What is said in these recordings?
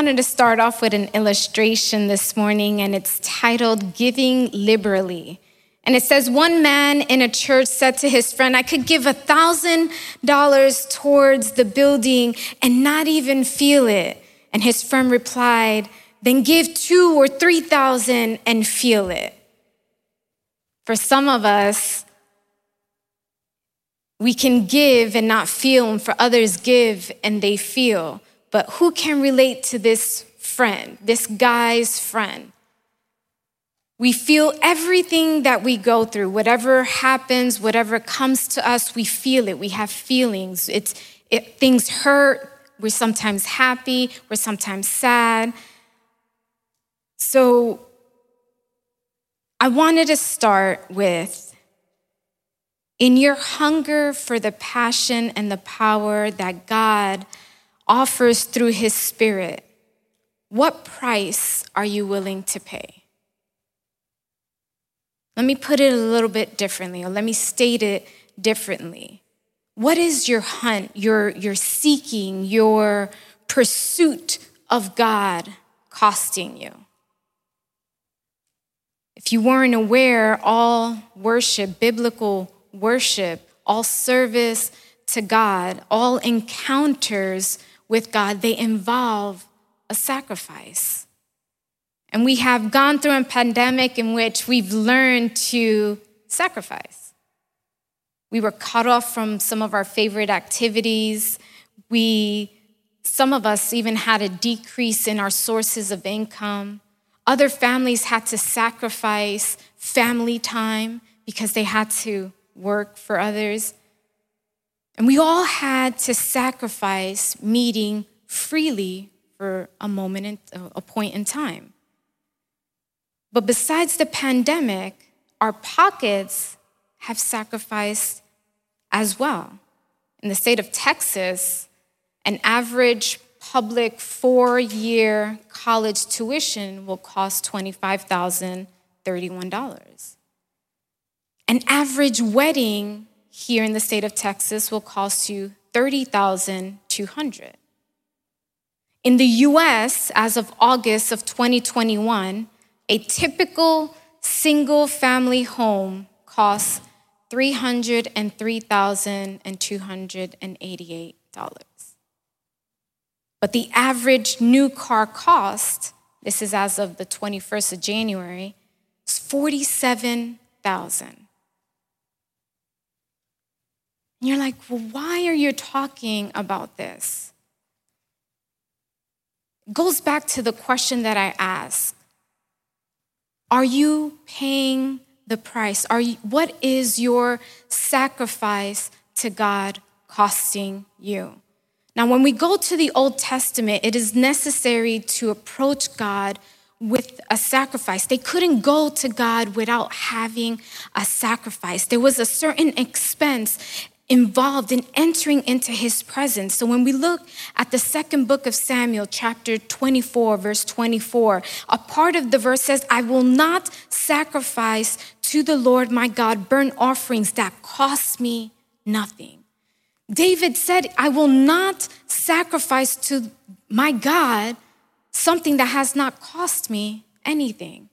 wanted to start off with an illustration this morning, and it's titled Giving Liberally. And it says, One man in a church said to his friend, I could give a thousand dollars towards the building and not even feel it. And his friend replied, Then give two or three thousand and feel it. For some of us, we can give and not feel, and for others, give and they feel. But who can relate to this friend, this guy's friend? We feel everything that we go through, whatever happens, whatever comes to us, we feel it. We have feelings. It's, it, things hurt. We're sometimes happy. We're sometimes sad. So I wanted to start with in your hunger for the passion and the power that God offers through his spirit, what price are you willing to pay? Let me put it a little bit differently, or let me state it differently. What is your hunt, your, your seeking, your pursuit of God costing you? If you weren't aware, all worship, biblical worship, all service to God, all encounters with God, they involve a sacrifice. And we have gone through a pandemic in which we've learned to sacrifice. We were cut off from some of our favorite activities. We, some of us even had a decrease in our sources of income. Other families had to sacrifice family time because they had to work for others. And we all had to sacrifice meeting freely for a moment, a point in time. But besides the pandemic, our pockets have sacrificed as well. In the state of Texas, an average public four year college tuition will cost $25,031. An average wedding here in the state of Texas will cost you 30,200. In the US, as of August of 2021, a typical single family home costs $303,288. But the average new car cost, this is as of the 21st of January, is 47,000. And you're like, well, why are you talking about this? It goes back to the question that I asked are you paying the price? Are you, what is your sacrifice to God costing you? Now, when we go to the Old Testament, it is necessary to approach God with a sacrifice. They couldn't go to God without having a sacrifice. There was a certain expense involved in entering into his presence. So when we look at the second book of Samuel, chapter 24, verse 24, a part of the verse says, I will not sacrifice to the Lord my God burnt offerings that cost me nothing. David said, I will not sacrifice to my God something that has not cost me anything.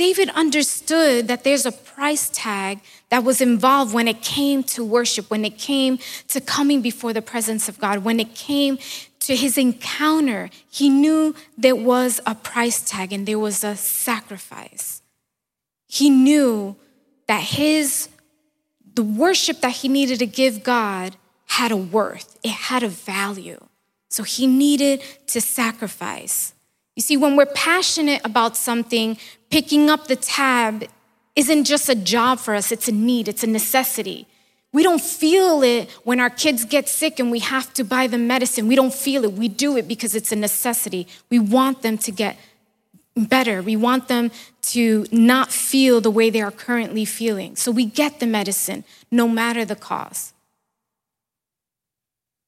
David understood that there's a price tag that was involved when it came to worship, when it came to coming before the presence of God, when it came to his encounter. He knew there was a price tag and there was a sacrifice. He knew that his the worship that he needed to give God had a worth, it had a value. So he needed to sacrifice. You see, when we're passionate about something, picking up the tab isn't just a job for us, it's a need, it's a necessity. We don't feel it when our kids get sick and we have to buy them medicine. We don't feel it. We do it because it's a necessity. We want them to get better. We want them to not feel the way they are currently feeling. So we get the medicine no matter the cost.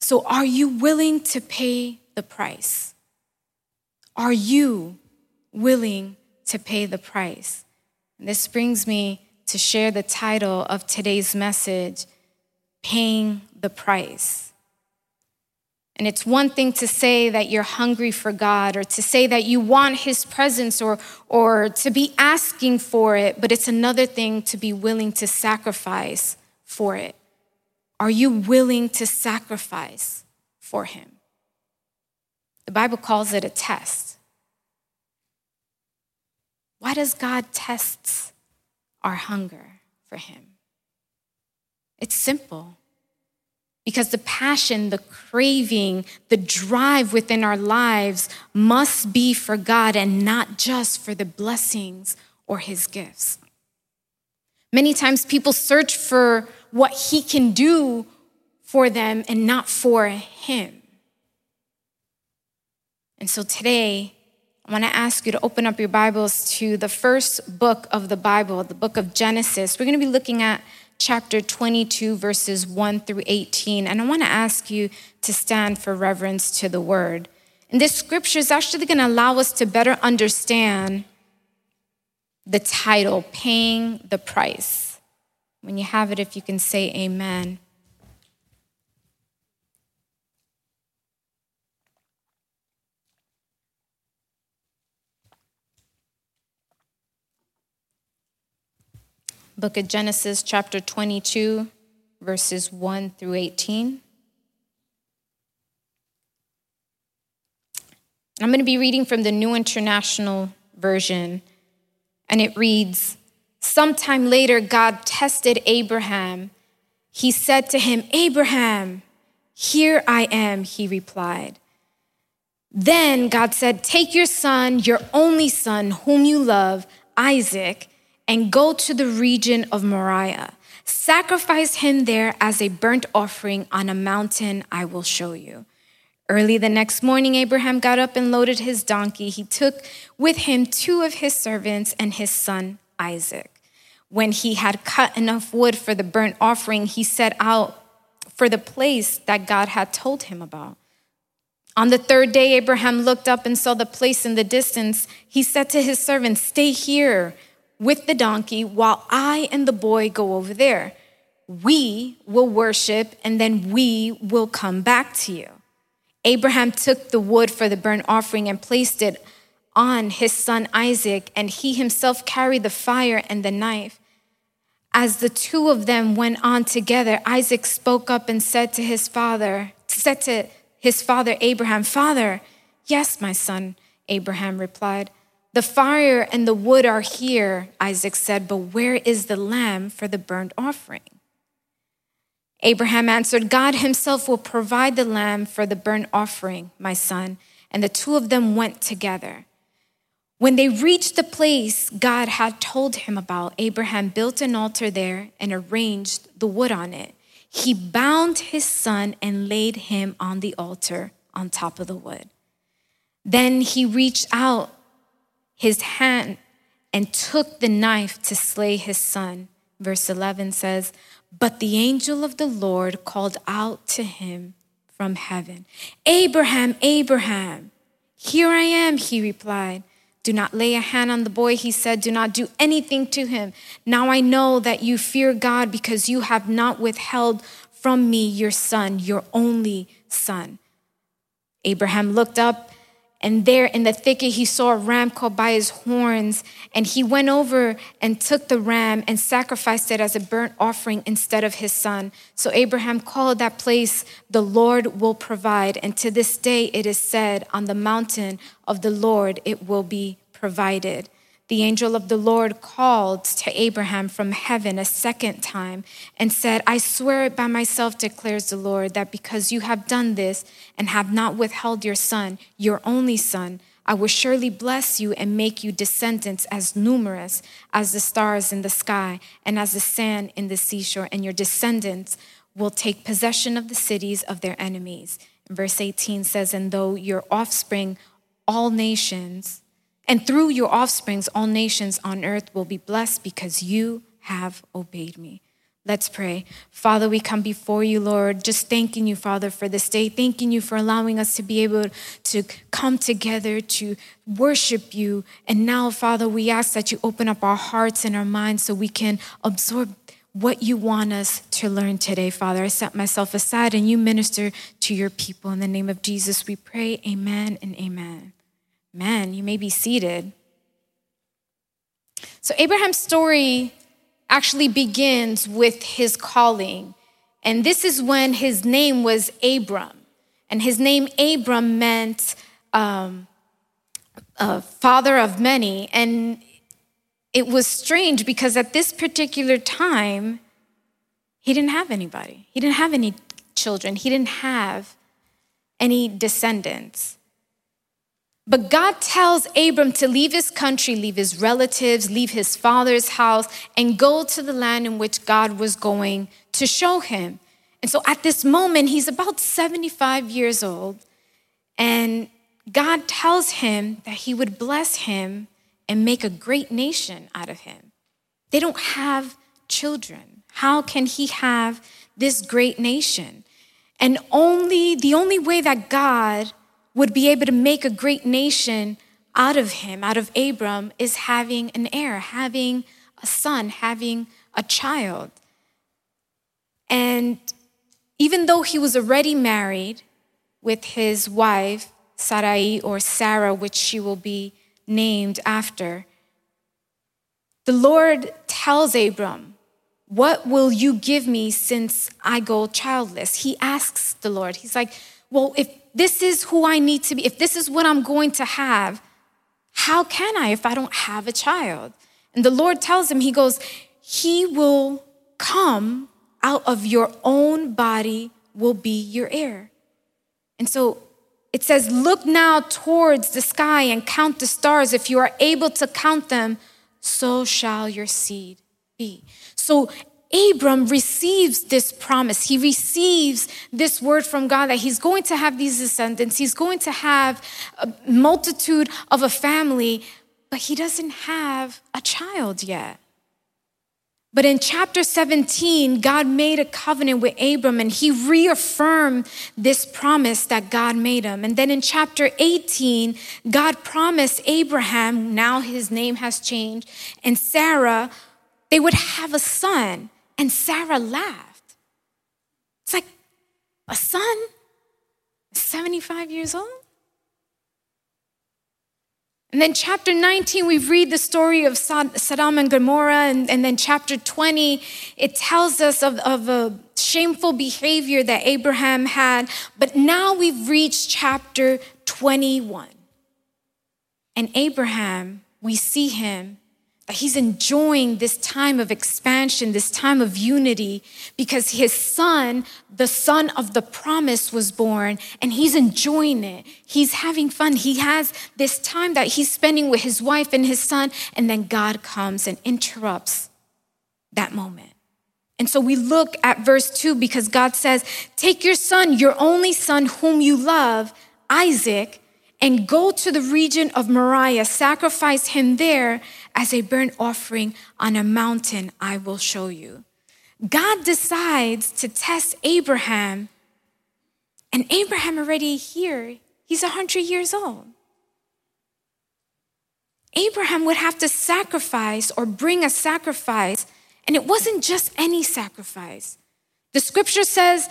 So, are you willing to pay the price? Are you willing to pay the price. And this brings me to share the title of today's message Paying the Price. And it's one thing to say that you're hungry for God or to say that you want His presence or, or to be asking for it, but it's another thing to be willing to sacrifice for it. Are you willing to sacrifice for Him? The Bible calls it a test. Why does God test our hunger for Him? It's simple. Because the passion, the craving, the drive within our lives must be for God and not just for the blessings or His gifts. Many times people search for what He can do for them and not for Him. And so today, I want to ask you to open up your Bibles to the first book of the Bible, the book of Genesis. We're going to be looking at chapter 22, verses 1 through 18. And I want to ask you to stand for reverence to the word. And this scripture is actually going to allow us to better understand the title, Paying the Price. When you have it, if you can say amen. Book of Genesis, chapter 22, verses 1 through 18. I'm going to be reading from the New International Version, and it reads Sometime later, God tested Abraham. He said to him, Abraham, here I am, he replied. Then God said, Take your son, your only son, whom you love, Isaac and go to the region of Moriah. Sacrifice him there as a burnt offering on a mountain I will show you. Early the next morning, Abraham got up and loaded his donkey. He took with him two of his servants and his son Isaac. When he had cut enough wood for the burnt offering, he set out for the place that God had told him about. On the third day, Abraham looked up and saw the place in the distance. He said to his servants, Stay here with the donkey while I and the boy go over there. We will worship and then we will come back to you. Abraham took the wood for the burnt offering and placed it on his son Isaac, and he himself carried the fire and the knife. As the two of them went on together, Isaac spoke up and said to his father, said to his father Abraham, Father, yes, my son, Abraham replied. The fire and the wood are here, Isaac said, but where is the lamb for the burnt offering? Abraham answered, God himself will provide the lamb for the burnt offering, my son. And the two of them went together. When they reached the place God had told him about, Abraham built an altar there and arranged the wood on it. He bound his son and laid him on the altar on top of the wood. Then he reached out his hand and took the knife to slay his son. Verse 11 says, But the angel of the Lord called out to him from heaven, Abraham, Abraham. Here I am, he replied. Do not lay a hand on the boy, he said. Do not do anything to him. Now I know that you fear God because you have not withheld from me your son, your only son. Abraham looked up and there in the thicket, he saw a ram caught by his horns. And he went over and took the ram and sacrificed it as a burnt offering instead of his son. So Abraham called that place, The Lord will provide. And to this day, it is said, On the mountain of the Lord, it will be provided the angel of the Lord called to Abraham from heaven a second time and said, I swear it by myself, declares the Lord, that because you have done this and have not withheld your son, your only son, I will surely bless you and make you descendants as numerous as the stars in the sky and as the sand in the seashore, and your descendants will take possession of the cities of their enemies. verse 18 says, And though your offspring, all nations, and through your offsprings, all nations on earth will be blessed because you have obeyed me. Let's pray. Father, we come before you, Lord, just thanking you, Father, for this day, thanking you for allowing us to be able to come together to worship you. And now, Father, we ask that you open up our hearts and our minds so we can absorb what you want us to learn today, Father. I set myself aside and you minister to your people. In the name of Jesus, we pray. Amen and amen. Man, you may be seated. So, Abraham's story actually begins with his calling. And this is when his name was Abram. And his name, Abram, meant um, father of many. And it was strange because at this particular time, he didn't have anybody. He didn't have any children. He didn't have any descendants. But God tells Abram to leave his country, leave his relatives, leave his father's house, and go to the land in which God was going to show him. And so at this moment, he's about 75 years old, and God tells him that he would bless him and make a great nation out of him. They don't have children. How can he have this great nation? And only the only way that God would be able to make a great nation out of him, out of Abram, is having an heir, having a son, having a child. And even though he was already married with his wife, Sarai or Sarah, which she will be named after, the Lord tells Abram, What will you give me since I go childless? He asks the Lord, He's like, Well, if this is who I need to be, if this is what I'm going to have, how can I if I don't have a child? And the Lord tells him, He goes, He will come out of your own body, will be your heir. And so it says, Look now towards the sky and count the stars. If you are able to count them, so shall your seed be. So Abram receives this promise. He receives this word from God that he's going to have these descendants. He's going to have a multitude of a family, but he doesn't have a child yet. But in chapter 17, God made a covenant with Abram and he reaffirmed this promise that God made him. And then in chapter 18, God promised Abraham, now his name has changed, and Sarah, they would have a son. And Sarah laughed. It's like, a son? 75 years old? And then, chapter 19, we read the story of Sodom and Gomorrah. And, and then, chapter 20, it tells us of, of a shameful behavior that Abraham had. But now we've reached chapter 21. And Abraham, we see him he's enjoying this time of expansion, this time of unity, because his son, the son of the promise, was born and he's enjoying it. He's having fun. He has this time that he's spending with his wife and his son, and then God comes and interrupts that moment. And so we look at verse 2 because God says, Take your son, your only son, whom you love, Isaac and go to the region of Moriah, sacrifice him there as a burnt offering on a mountain I will show you. God decides to test Abraham, and Abraham already here, he's 100 years old. Abraham would have to sacrifice or bring a sacrifice, and it wasn't just any sacrifice. The scripture says,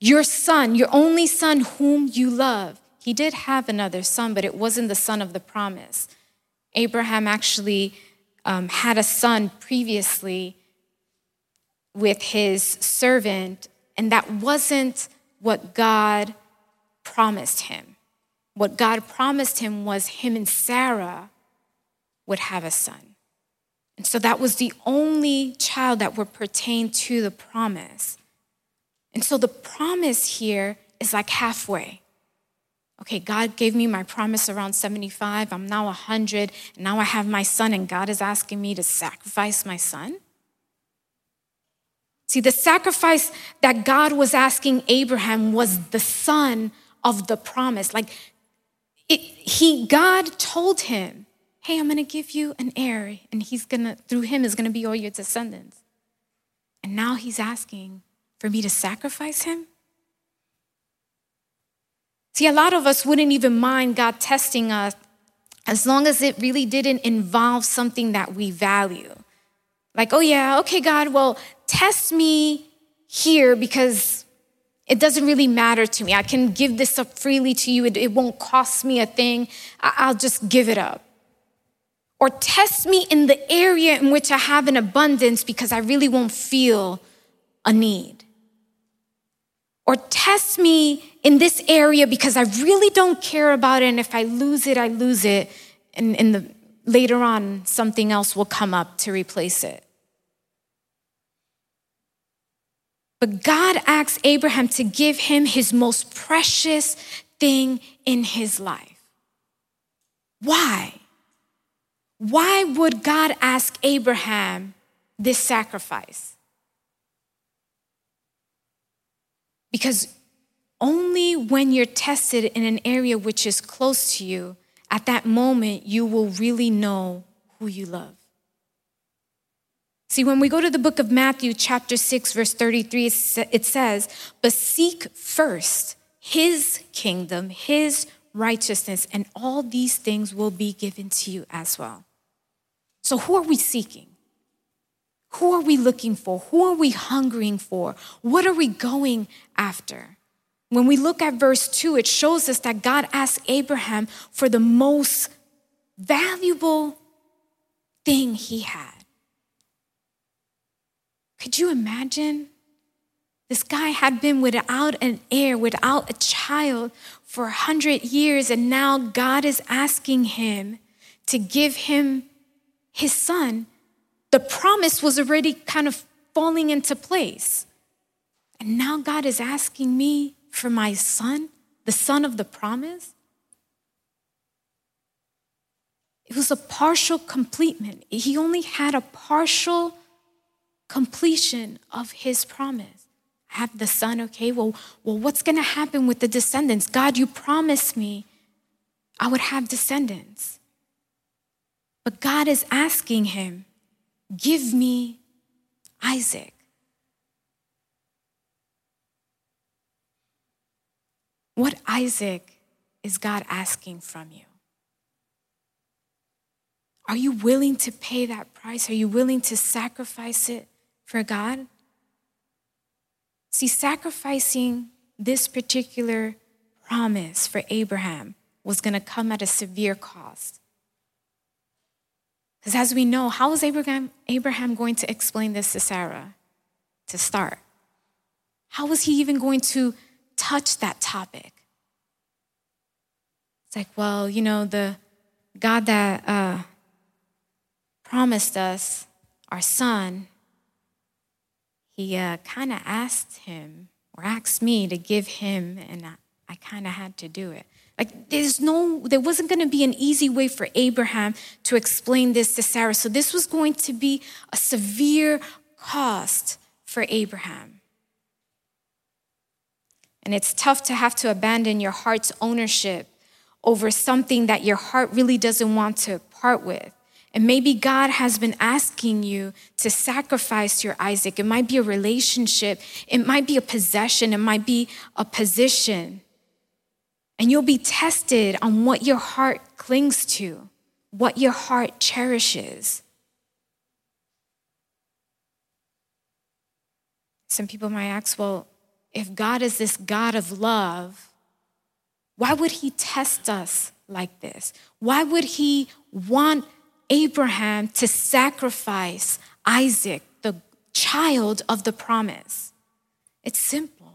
Your son, your only son, whom you love. He did have another son, but it wasn't the son of the promise. Abraham actually um, had a son previously with his servant, and that wasn't what God promised him. What God promised him was him and Sarah would have a son. And so that was the only child that would pertain to the promise. And so the promise here is like halfway okay, God gave me my promise around 75. I'm now 100. And now I have my son, and God is asking me to sacrifice my son? See, the sacrifice that God was asking Abraham was the son of the promise. Like, it, he, God told him, hey, I'm going to give you an heir, and he's going to, through him is going to be all your descendants. And now he's asking for me to sacrifice him? See, a lot of us wouldn't even mind God testing us as long as it really didn't involve something that we value. Like, oh yeah, okay, God, well, test me here because it doesn't really matter to me. I can give this up freely to you. It, it won't cost me a thing. I, I'll just give it up. Or test me in the area in which I have an abundance because I really won't feel a need. Or test me in this area because I really don't care about it. And if I lose it, I lose it. And in the later on, something else will come up to replace it. But God asks Abraham to give him his most precious thing in his life. Why? Why would God ask Abraham this sacrifice? Because only when you're tested in an area which is close to you, at that moment, you will really know who you love. See, when we go to the book of Matthew, chapter 6, verse 33, it says, But seek first his kingdom, his righteousness, and all these things will be given to you as well. So, who are we seeking? Who are we looking for? Who are we hungering for? What are we going after? When we look at verse 2, it shows us that God asked Abraham for the most valuable thing he had. Could you imagine? This guy had been without an heir, without a child for a hundred years, and now God is asking him to give him his son. The promise was already kind of falling into place. And now God is asking me for my son, the son of the promise. It was a partial completement. He only had a partial completion of his promise. I have the son, okay? Well, well, what's gonna happen with the descendants? God, you promised me I would have descendants. But God is asking him, give me Isaac. What Isaac is God asking from you? Are you willing to pay that price? Are you willing to sacrifice it for God? See, sacrificing this particular promise for Abraham was going to come at a severe cost. Because as we know, how was Abraham, Abraham going to explain this to Sarah to start? How was he even going to touch that topic? It's like, well, you know, the God that uh, promised us our son, he uh, kind of asked him or asked me to give him, and I, I kind of had to do it. Like, there's no, there wasn't going to be an easy way for Abraham to explain this to Sarah. So, this was going to be a severe cost for Abraham. And it's tough to have to abandon your heart's ownership over something that your heart really doesn't want to part with. And maybe God has been asking you to sacrifice your Isaac. It might be a relationship, it might be a possession, it might be a position. And you'll be tested on what your heart clings to, what your heart cherishes. Some people might ask, well, if God is this God of love, why would he test us like this? Why would he want Abraham to sacrifice Isaac, the child of the promise. It's simple.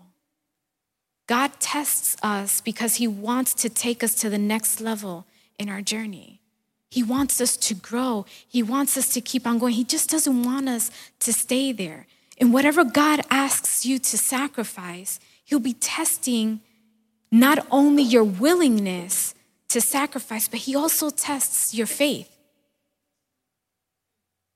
God tests us because he wants to take us to the next level in our journey. He wants us to grow. He wants us to keep on going. He just doesn't want us to stay there. And whatever God asks you to sacrifice, He'll be testing not only your willingness to sacrifice, but He also tests your faith.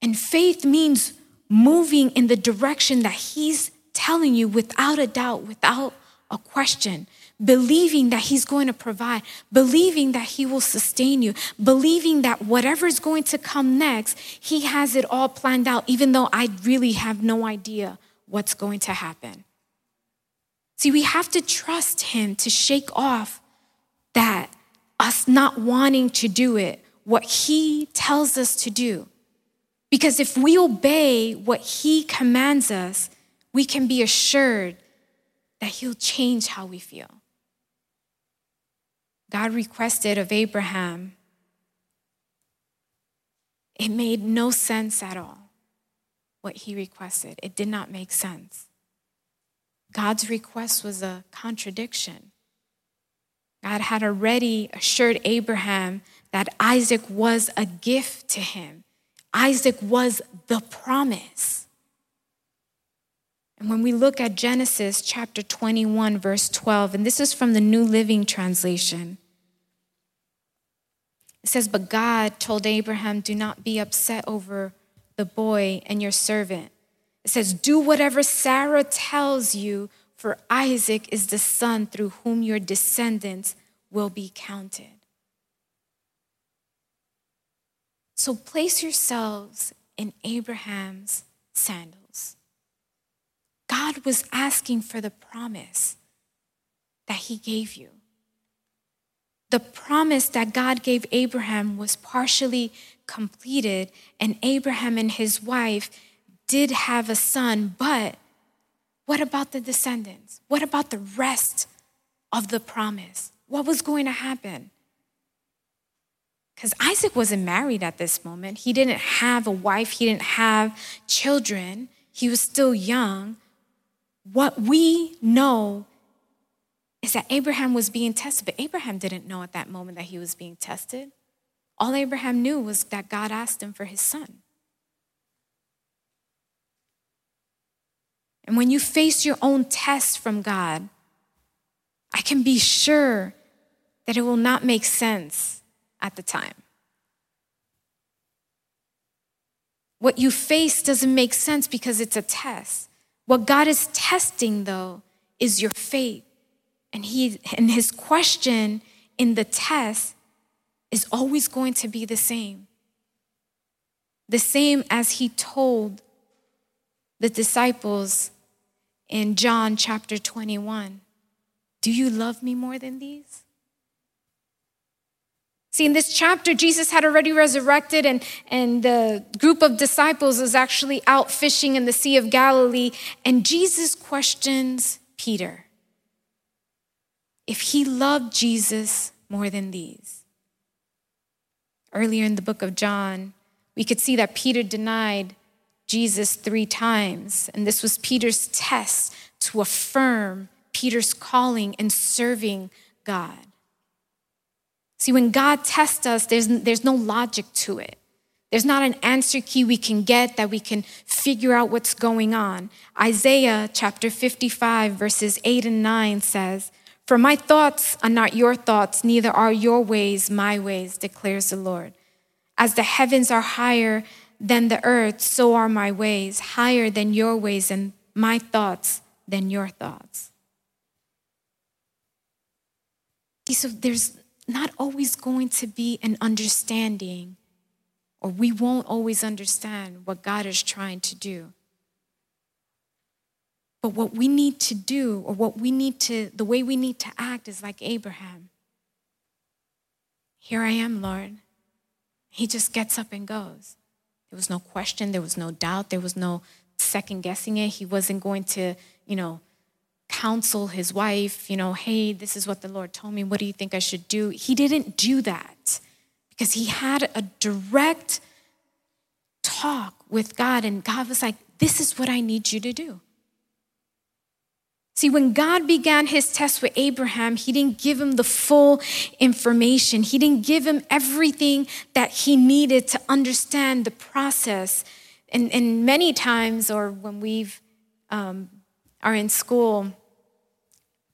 And faith means moving in the direction that He's telling you without a doubt, without a question, believing that He's going to provide, believing that He will sustain you, believing that whatever is going to come next, He has it all planned out, even though I really have no idea what's going to happen. See, we have to trust Him to shake off that us not wanting to do it, what He tells us to do. Because if we obey what He commands us, we can be assured that He'll change how we feel. God requested of Abraham, it made no sense at all what he requested. It did not make sense. God's request was a contradiction. God had already assured Abraham that Isaac was a gift to him. Isaac was the promise. And when we look at Genesis chapter 21, verse 12, and this is from the New Living Translation, it says, But God told Abraham, Do not be upset over the boy and your servant. It says, Do whatever Sarah tells you, for Isaac is the son through whom your descendants will be counted. So place yourselves in Abraham's sandals. God was asking for the promise that he gave you. The promise that God gave Abraham was partially completed, and Abraham and his wife did have a son, but what about the descendants? What about the rest of the promise? What was going to happen? Because Isaac wasn't married at this moment. He didn't have a wife, he didn't have children, he was still young. What we know is that Abraham was being tested, but Abraham didn't know at that moment that he was being tested. All Abraham knew was that God asked him for his son. And when you face your own test from God, I can be sure that it will not make sense at the time. What you face doesn't make sense because it's a test. What God is testing, though, is your faith. And, he, and his question in the test is always going to be the same. The same as he told the disciples in John chapter 21 Do you love me more than these? See, in this chapter, Jesus had already resurrected, and, and the group of disciples was actually out fishing in the Sea of Galilee. And Jesus questions Peter if he loved Jesus more than these. Earlier in the book of John, we could see that Peter denied Jesus three times, and this was Peter's test to affirm Peter's calling and serving God. See, when God tests us, there's, there's no logic to it. There's not an answer key we can get that we can figure out what's going on. Isaiah chapter 55, verses 8 and 9 says, for my thoughts are not your thoughts, neither are your ways my ways, declares the Lord. As the heavens are higher than the earth, so are my ways, higher than your ways, and my thoughts than your thoughts. So there's not always going to be an understanding, or we won't always understand what God is trying to do. But what we need to do, or what we need to, the way we need to act is like Abraham. Here I am, Lord. He just gets up and goes. There was no question, there was no doubt, there was no second guessing it. He wasn't going to, you know, counsel his wife, you know, hey, this is what the Lord told me. What do you think I should do? He didn't do that because he had a direct talk with God, and God was like, this is what I need you to do. See, when God began his test with Abraham, he didn't give him the full information. He didn't give him everything that he needed to understand the process. And, and many times, or when we've um, are in school,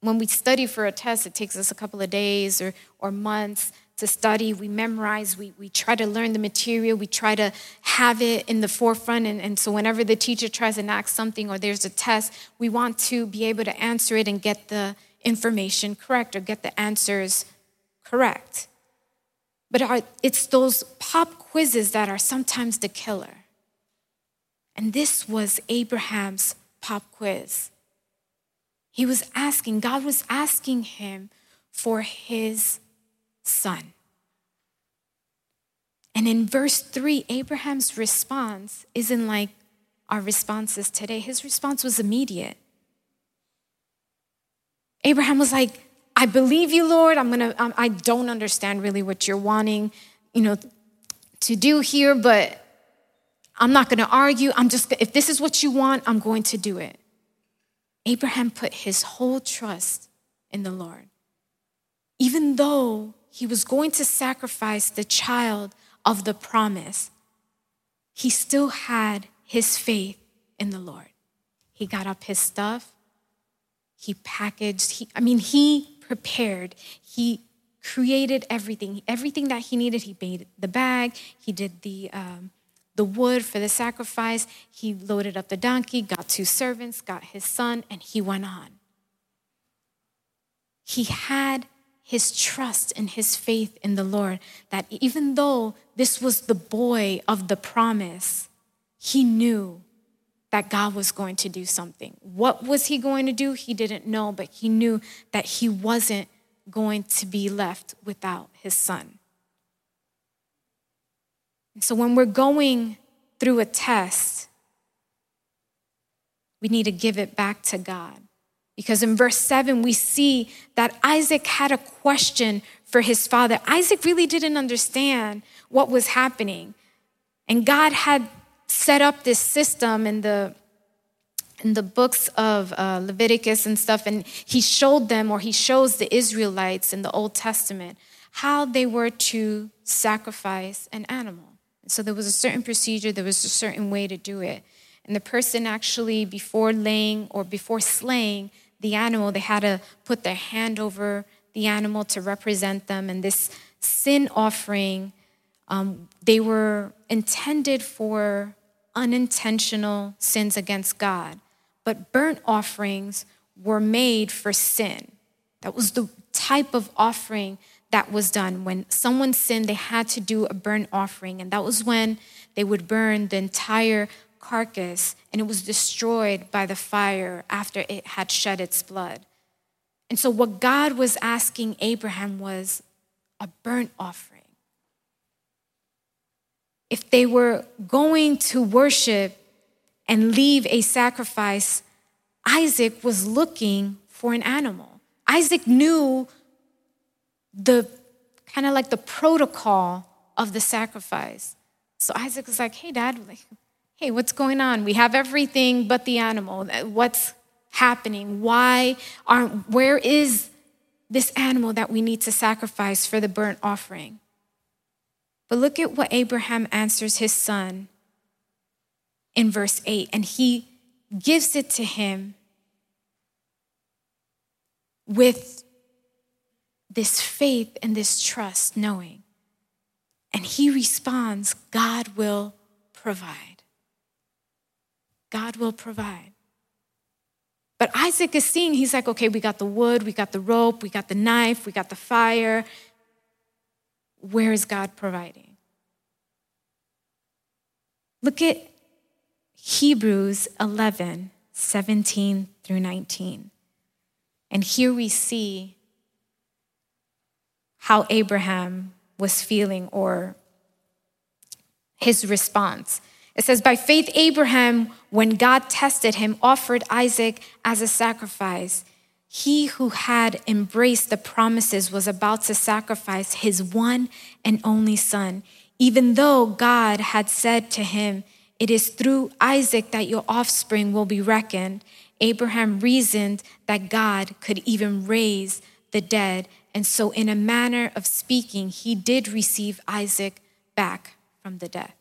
when we study for a test, it takes us a couple of days or, or months to study, we memorize, we, we try to learn the material, we try to have it in the forefront. And, and so, whenever the teacher tries to ask something or there's a test, we want to be able to answer it and get the information correct or get the answers correct. But our, it's those pop quizzes that are sometimes the killer. And this was Abraham's pop quiz. He was asking, God was asking him for his son. And in verse three, Abraham's response isn't like our responses today. His response was immediate. Abraham was like, I believe you, Lord. I'm gonna, I'm, I don't understand really what you're wanting, you know, to do here, but I'm not gonna argue. I'm just, if this is what you want, I'm going to do it. Abraham put his whole trust in the Lord. Even though he was going to sacrifice the child of the promise, he still had his faith in the Lord. He got up his stuff, he packaged, he, I mean, he prepared, he created everything. Everything that he needed, he made the bag, he did the, um, the wood for the sacrifice, he loaded up the donkey, got two servants, got his son, and he went on. He had his trust and his faith in the Lord that even though this was the boy of the promise, he knew that God was going to do something. What was he going to do? He didn't know, but he knew that he wasn't going to be left without his son. So when we're going through a test, we need to give it back to God. Because in verse 7, we see that Isaac had a question for his father. Isaac really didn't understand what was happening. And God had set up this system in the in the books of uh, Leviticus and stuff, and he showed them, or he shows the Israelites in the Old Testament, how they were to sacrifice an animal. So there was a certain procedure, there was a certain way to do it. And the person actually, before laying or before slaying the animal, they had to put their hand over the animal to represent them. And this sin offering, um, they were intended for unintentional sins against God, but burnt offerings were made for sin. That was the type of offering that was done. When someone sinned, they had to do a burnt offering, and that was when they would burn the entire carcass and it was destroyed by the fire after it had shed its blood. And so, what God was asking Abraham was a burnt offering if they were going to worship and leave a sacrifice, Isaac was looking for an animal. Isaac knew the kind of like the protocol of the sacrifice. So Isaac was like, hey, dad, like, hey, what's going on? We have everything but the animal. Uh, what's happening? Why aren't, where is this animal that we need to sacrifice for the burnt offering? But look at what Abraham answers his son in verse 8, and he gives it to him with this faith and this trust, knowing. And he responds, God will provide. God will provide. But Isaac is seeing, he's like, okay, we got the wood, we got the rope, we got the knife, we got the fire where is God providing? Look at Hebrews 11, 17 through 19. And here we see how Abraham was feeling or his response. It says, By faith, Abraham, when God tested him, offered Isaac as a sacrifice. He who had embraced the promises was about to sacrifice his one and only son, even though God had said to him, It is through Isaac that your offspring will be reckoned. Abraham reasoned that God could even raise the dead. And so, in a manner of speaking, he did receive Isaac back from the dead.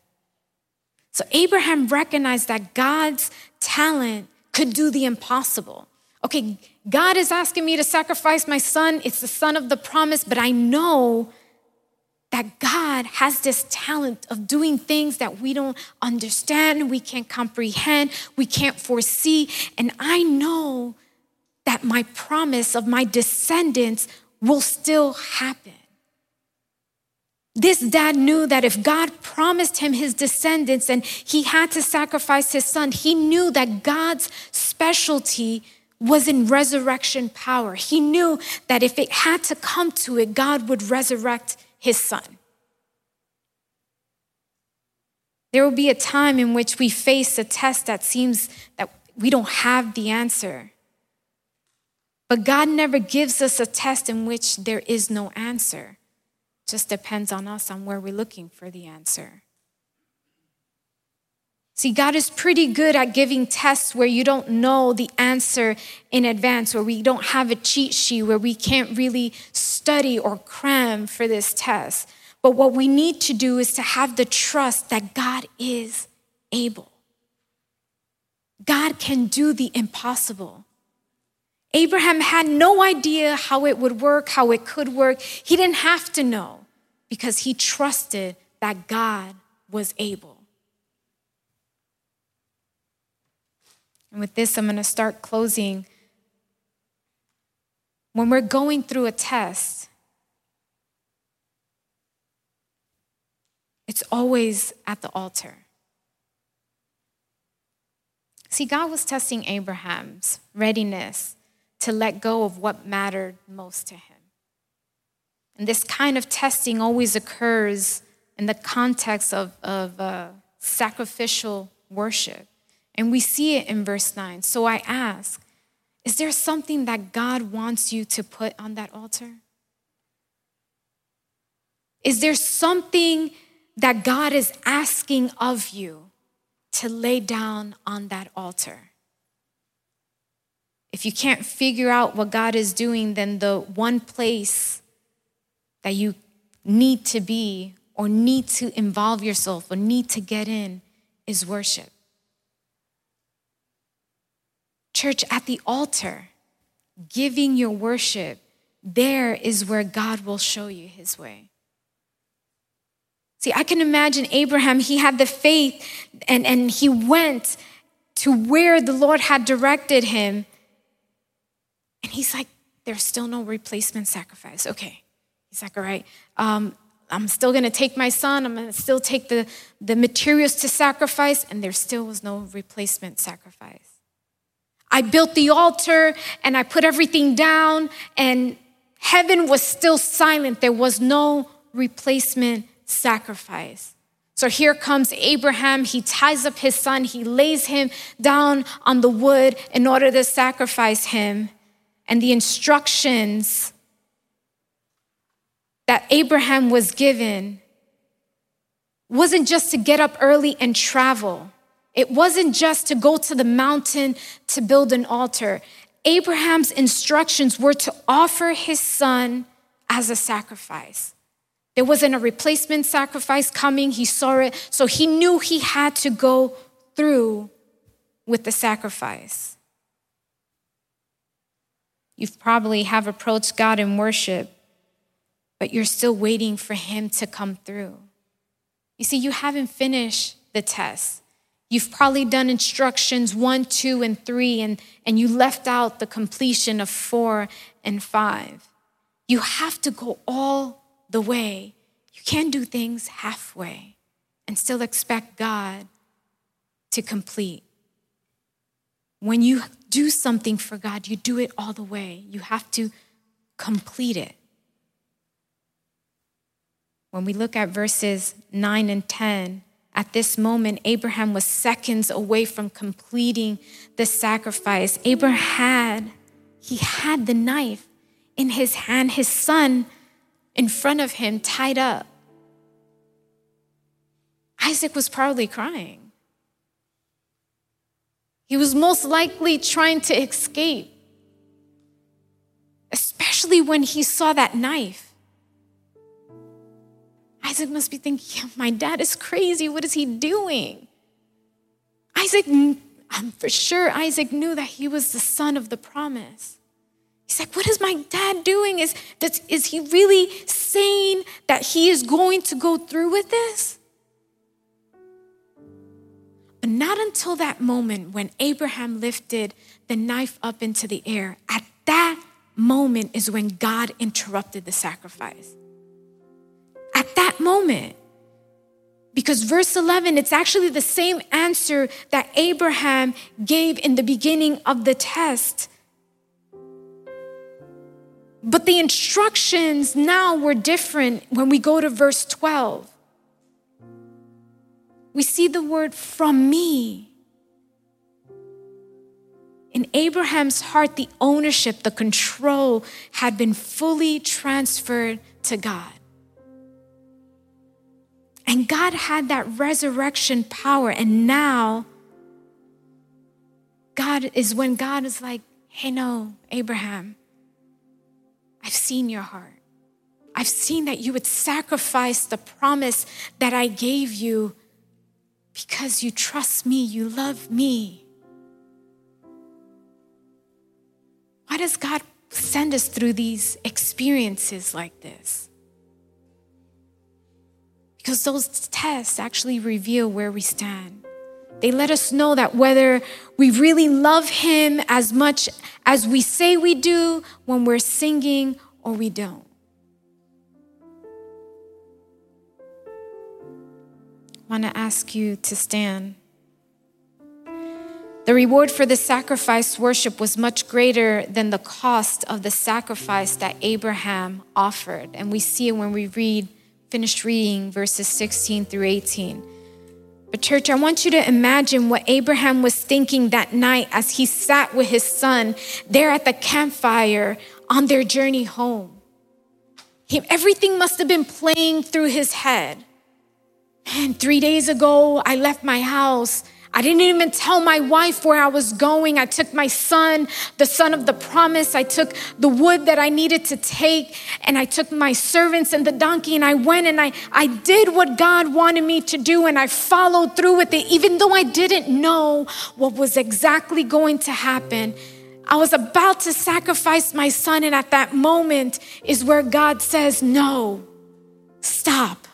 So, Abraham recognized that God's talent could do the impossible. Okay, God is asking me to sacrifice my son. It's the son of the promise, but I know that God has this talent of doing things that we don't understand, we can't comprehend, we can't foresee. And I know that my promise of my descendants will still happen. This dad knew that if God promised him his descendants and he had to sacrifice his son, he knew that God's specialty was in resurrection power. He knew that if it had to come to it, God would resurrect his son. There will be a time in which we face a test that seems that we don't have the answer. But God never gives us a test in which there is no answer. Just depends on us on where we're looking for the answer. See, God is pretty good at giving tests where you don't know the answer in advance, where we don't have a cheat sheet, where we can't really study or cram for this test. But what we need to do is to have the trust that God is able. God can do the impossible. Abraham had no idea how it would work, how it could work. He didn't have to know because he trusted that God was able. And with this, I'm going to start closing. When we're going through a test, it's always at the altar. See, God was testing Abraham's readiness to let go of what mattered most to him. And this kind of testing always occurs in the context of, of uh, sacrificial worship. And we see it in verse 9. So I ask, is there something that God wants you to put on that altar? Is there something that God is asking of you to lay down on that altar? If you can't figure out what God is doing, then the one place that you need to be or need to involve yourself or need to get in is worship. Church, at the altar, giving your worship, there is where God will show you his way. See, I can imagine Abraham, he had the faith and, and he went to where the Lord had directed him. And he's like, there's still no replacement sacrifice. Okay. He's like, all right, um, I'm still going to take my son. I'm going to still take the, the materials to sacrifice. And there still was no replacement sacrifice. I built the altar and I put everything down, and heaven was still silent. There was no replacement sacrifice. So here comes Abraham. He ties up his son, he lays him down on the wood in order to sacrifice him and the instructions that Abraham was given wasn't just to get up early and travel. It wasn't just to go to the mountain to build an altar. Abraham's instructions were to offer his son as a sacrifice. There wasn't a replacement sacrifice coming. He saw it. So he knew he had to go through with the sacrifice. You probably have approached God in worship, but you're still waiting for Him to come through. You see, you haven't finished the test. You've probably done instructions one, two, and three, and, and you left out the completion of four and five. You have to go all the way. You can't do things halfway and still expect God to complete. When you do something for God, you do it all the way. You have to complete it. When we look at verses 9 and 10, at this moment, Abraham was seconds away from completing the sacrifice. Abraham had, he had the knife in his hand, his son in front of him, tied up. Isaac was probably crying. He was most likely trying to escape, especially when he saw that knife. Isaac must be thinking, My dad is crazy. What is he doing? Isaac, I'm um, for sure Isaac knew that he was the son of the promise. He's like, What is my dad doing? Is, is he really saying that he is going to go through with this? But not until that moment when Abraham lifted the knife up into the air, at that moment is when God interrupted the sacrifice. At that moment. Because verse 11, it's actually the same answer that Abraham gave in the beginning of the test. But the instructions now were different when we go to verse 12. We see the word from me. In Abraham's heart, the ownership, the control had been fully transferred to God. And God had that resurrection power. And now, God is when God is like, hey, no, Abraham, I've seen your heart. I've seen that you would sacrifice the promise that I gave you because you trust me, you love me. Why does God send us through these experiences like this? Because those tests actually reveal where we stand. They let us know that whether we really love Him as much as we say we do when we're singing or we don't. Want to ask you to stand. The reward for the sacrifice worship was much greater than the cost of the sacrifice that Abraham offered. And we see it when we read finished reading verses 16 through 18. But, church, I want you to imagine what Abraham was thinking that night as he sat with his son there at the campfire on their journey home. He, everything must have been playing through his head. And three days ago, I left my house I didn't even tell my wife where I was going. I took my son, the son of the promise. I took the wood that I needed to take, and I took my servants and the donkey, and I went and I, I did what God wanted me to do, and I followed through with it, even though I didn't know what was exactly going to happen. I was about to sacrifice my son, and at that moment is where God says, No, stop.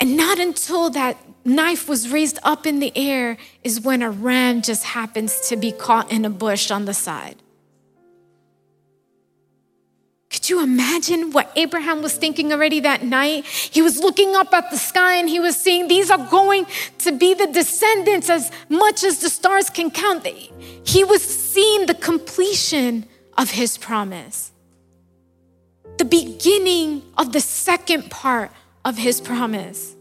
And not until that knife was raised up in the air is when a ram just happens to be caught in a bush on the side. Could you imagine what Abraham was thinking already that night? He was looking up at the sky and he was seeing these are going to be the descendants as much as the stars can count. He was seeing the completion of his promise, the beginning of the second part of his promise.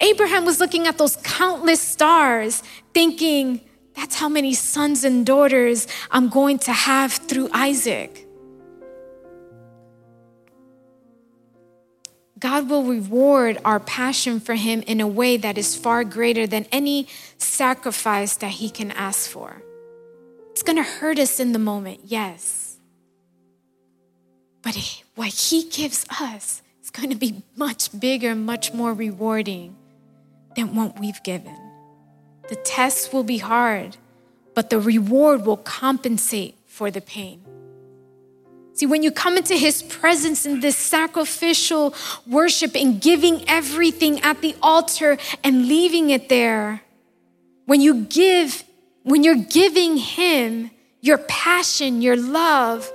Abraham was looking at those countless stars, thinking, that's how many sons and daughters I'm going to have through Isaac. God will reward our passion for Him in a way that is far greater than any sacrifice that He can ask for. It's gonna hurt us in the moment, yes. But what He gives us is going to be much bigger, much more rewarding than what we've given. The test will be hard, but the reward will compensate for the pain. See, when you come into his presence in this sacrificial worship and giving everything at the altar and leaving it there, when you give, when you're giving him your passion, your love,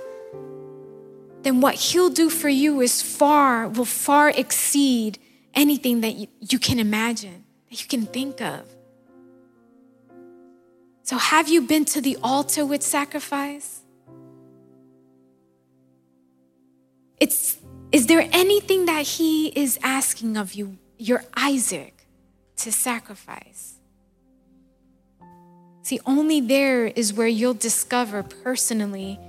then what he'll do for you is far, will far exceed anything that you, you can imagine that you can think of. So, have you been to the altar with sacrifice? It's, is there anything that he is asking of you, your Isaac, to sacrifice? See, only there is where you'll discover personally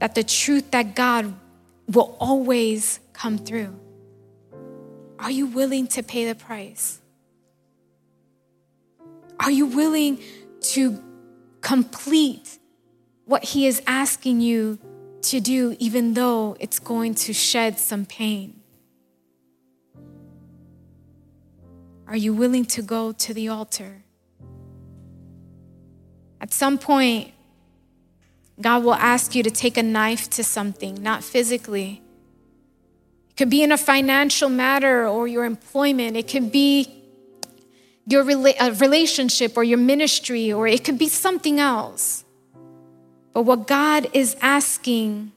that the truth that God will always come through. Are you willing to pay the price? Are you willing to complete what He is asking you to do, even though it's going to shed some pain? Are you willing to go to the altar? At some point, God will ask you to take a knife to something, not physically. It could be in a financial matter or your employment. It could be your rela- relationship or your ministry, or it could be something else. But what God is asking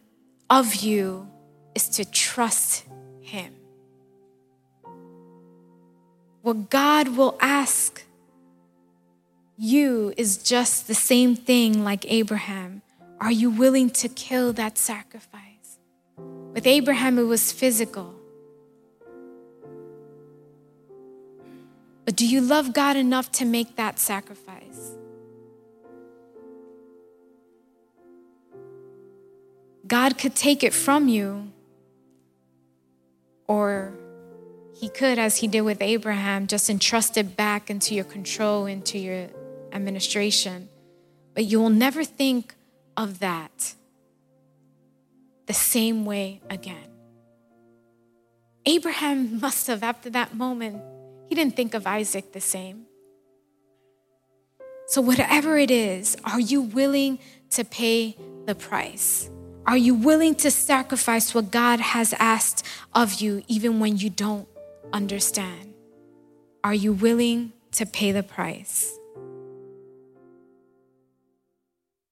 of you is to trust Him. What God will ask you is just the same thing like Abraham. Are you willing to kill that sacrifice? With Abraham, it was physical. But do you love God enough to make that sacrifice? God could take it from you, or He could, as He did with Abraham, just entrust it back into your control, into your administration. But you will never think of that the same way again. Abraham must have, after that moment, he didn't think of Isaac the same. So, whatever it is, are you willing to pay the price? Are you willing to sacrifice what God has asked of you, even when you don't understand? Are you willing to pay the price?